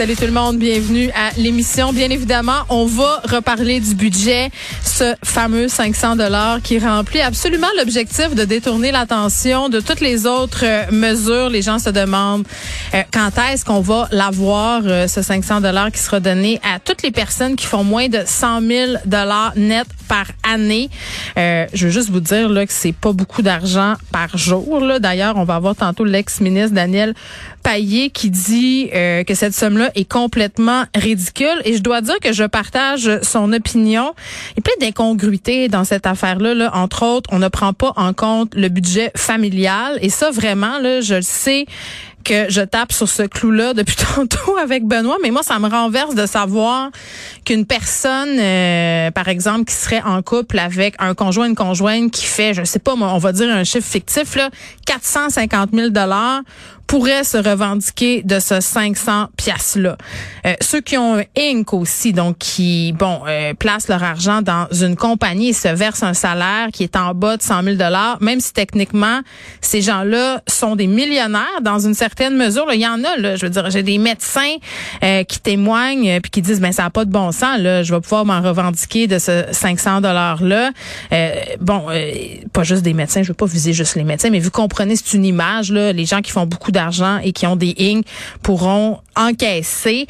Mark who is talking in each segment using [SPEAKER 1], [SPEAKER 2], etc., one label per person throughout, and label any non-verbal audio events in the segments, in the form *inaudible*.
[SPEAKER 1] Salut tout le monde, bienvenue à l'émission. Bien évidemment, on va reparler du budget, ce fameux 500 dollars qui remplit absolument l'objectif de détourner l'attention de toutes les autres euh, mesures. Les gens se demandent euh, quand est-ce qu'on va l'avoir, euh, ce 500 dollars qui sera donné à toutes les personnes qui font moins de 100 000 dollars net par année? je veux juste vous dire là que c'est pas beaucoup d'argent par jour. D'ailleurs, on va avoir tantôt l'ex-ministre Daniel Payet qui dit que cette somme-là est complètement ridicule. Et je dois dire que je partage son opinion. Il y a plein d'incongruités dans cette affaire-là. Là. Entre autres, on ne prend pas en compte le budget familial. Et ça, vraiment, là, je le sais que je tape sur ce clou-là depuis *laughs* tantôt avec Benoît, mais moi, ça me renverse de savoir qu'une personne, euh, par exemple, qui serait en couple avec un conjoint, une conjointe qui fait, je sais pas, on va dire un chiffre fictif, là, 450 000 dollars pourrait se revendiquer de ce 500 pièces là. Euh, ceux qui ont un Inc aussi, donc qui bon euh, placent leur argent dans une compagnie et se versent un salaire qui est en bas de 100 000 dollars, même si techniquement ces gens-là sont des millionnaires dans une certaine mesure. il y en a là, je veux dire, j'ai des médecins euh, qui témoignent puis qui disent ben ça a pas de bon sens là, je vais pouvoir m'en revendiquer de ce 500 dollars là. bon, pas juste des médecins, je veux pas viser juste les médecins, mais vous comprenez c'est une image là, les gens qui font beaucoup d'argent et qui ont des ignes pourront encaisser.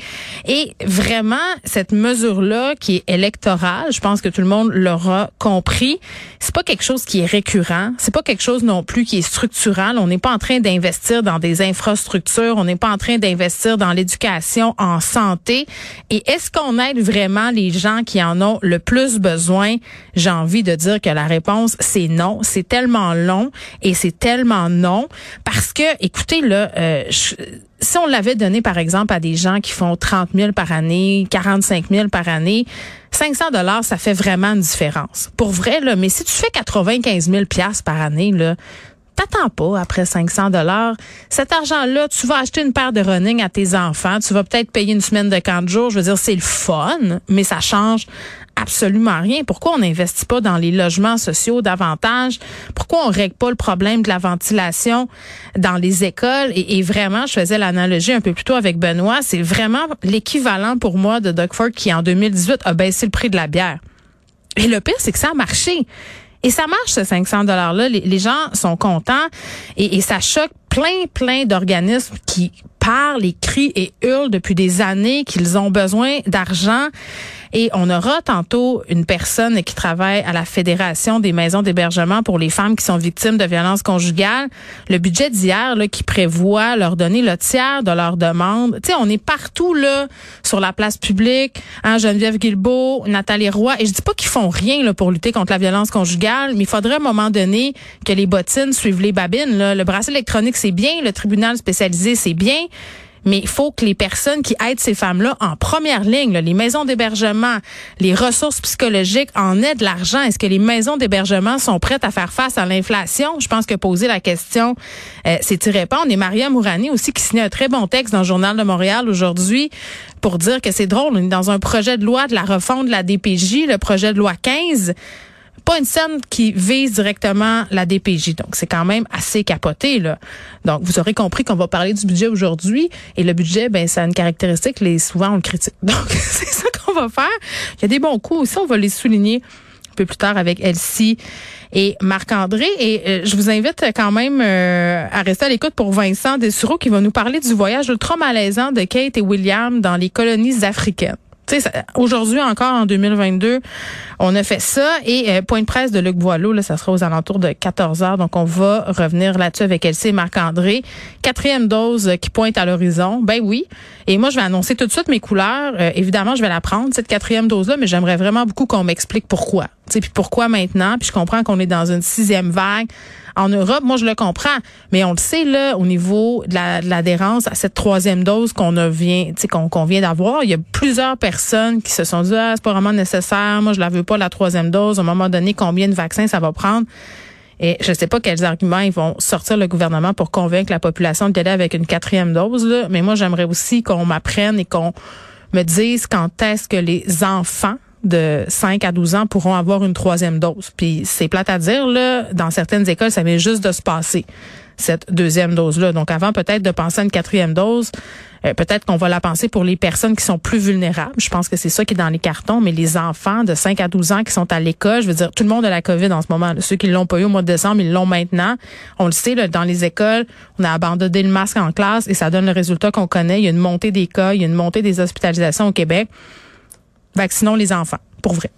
[SPEAKER 1] Et vraiment, cette mesure-là qui est électorale, je pense que tout le monde l'aura compris, c'est pas quelque chose qui est récurrent, c'est pas quelque chose non plus qui est structural. On n'est pas en train d'investir dans des infrastructures, on n'est pas en train d'investir dans l'éducation, en santé. Et est-ce qu'on aide vraiment les gens qui en ont le plus besoin? J'ai envie de dire que la réponse, c'est non. C'est tellement long et c'est tellement non parce que, écoutez, là, euh, si on l'avait donné, par exemple, à des gens qui font 30 000 par année, 45 000 par année, 500 dollars, ça fait vraiment une différence. Pour vrai, là, mais si tu fais 95 000 par année, là, t'attends pas après 500 dollars. Cet argent-là, tu vas acheter une paire de running à tes enfants. Tu vas peut-être payer une semaine de camp de jour. Je veux dire, c'est le fun, mais ça change absolument rien. Pourquoi on n'investit pas dans les logements sociaux davantage? Pourquoi on règle pas le problème de la ventilation dans les écoles? Et, vraiment, je faisais l'analogie un peu plus tôt avec Benoît, c'est vraiment l'équivalent pour moi de Doug Ford qui, en 2018, a baissé le prix de la bière. Et le pire, c'est que ça a marché. Et ça marche, ce 500 $-là. Les, gens sont contents et, et ça choque plein, plein d'organismes qui parlent et crient et hurlent depuis des années qu'ils ont besoin d'argent. Et on aura tantôt une personne qui travaille à la Fédération des maisons d'hébergement pour les femmes qui sont victimes de violences conjugales. Le budget d'hier qui prévoit leur donner le tiers de leur demande. Tu sais, on est partout là sur la place publique. Hein, Geneviève Guilbeault, Nathalie Roy. Et je dis pas qu'ils font rien là, pour lutter contre la violence conjugale, mais il faudrait à un moment donné que les bottines suivent les babines. Le bracelet électronique, c'est bien. Le tribunal spécialisé, c'est bien. Mais il faut que les personnes qui aident ces femmes-là en première ligne, les maisons d'hébergement, les ressources psychologiques, en aient de l'argent. Est-ce que les maisons d'hébergement sont prêtes à faire face à l'inflation? Je pense que poser la question, euh, c'est y répondre. Et Maria Mourani aussi qui signe un très bon texte dans le Journal de Montréal aujourd'hui pour dire que c'est drôle. On est dans un projet de loi de la refonte de la DPJ, le projet de loi 15 pas une scène qui vise directement la DPJ. Donc, c'est quand même assez capoté, là. Donc, vous aurez compris qu'on va parler du budget aujourd'hui. Et le budget, ben, ça a une caractéristique, les, souvent, on le critique. *laughs* Donc, c'est ça qu'on va faire. Il y a des bons coups aussi, on va les souligner un peu plus tard avec Elsie et Marc-André. Et euh, je vous invite quand même euh, à rester à l'écoute pour Vincent Dessureau qui va nous parler du voyage ultra malaisant de Kate et William dans les colonies africaines. Aujourd'hui encore en 2022, on a fait ça et euh, point de presse de Luc Boileau, là, ça sera aux alentours de 14 heures. Donc on va revenir là-dessus avec Elsie et Marc-André. Quatrième dose qui pointe à l'horizon. Ben oui. Et moi je vais annoncer tout de suite mes couleurs. Euh, évidemment, je vais la prendre cette quatrième dose-là, mais j'aimerais vraiment beaucoup qu'on m'explique pourquoi. Puis pourquoi maintenant? Puis je comprends qu'on est dans une sixième vague en Europe, moi je le comprends, mais on le sait là au niveau de l'adhérence à cette troisième dose qu'on vient, qu'on vient d'avoir, il y a plusieurs personnes qui se sont dit ah c'est pas vraiment nécessaire, moi je la veux pas la troisième dose. À un moment donné, combien de vaccins ça va prendre? Et je ne sais pas quels arguments ils vont sortir le gouvernement pour convaincre la population d'y aller avec une quatrième dose. Là. Mais moi, j'aimerais aussi qu'on m'apprenne et qu'on me dise quand est-ce que les enfants de 5 à 12 ans pourront avoir une troisième dose. Puis c'est plate à dire, là, dans certaines écoles, ça vient juste de se passer, cette deuxième dose-là. Donc avant peut-être de penser à une quatrième dose, euh, peut-être qu'on va la penser pour les personnes qui sont plus vulnérables. Je pense que c'est ça qui est dans les cartons, mais les enfants de 5 à 12 ans qui sont à l'école, je veux dire, tout le monde a la COVID en ce moment. Ceux qui l'ont pas eu au mois de décembre, ils l'ont maintenant. On le sait, là, dans les écoles, on a abandonné le masque en classe et ça donne le résultat qu'on connaît. Il y a une montée des cas, il y a une montée des hospitalisations au Québec. Vaccinons les enfants, pour vrai.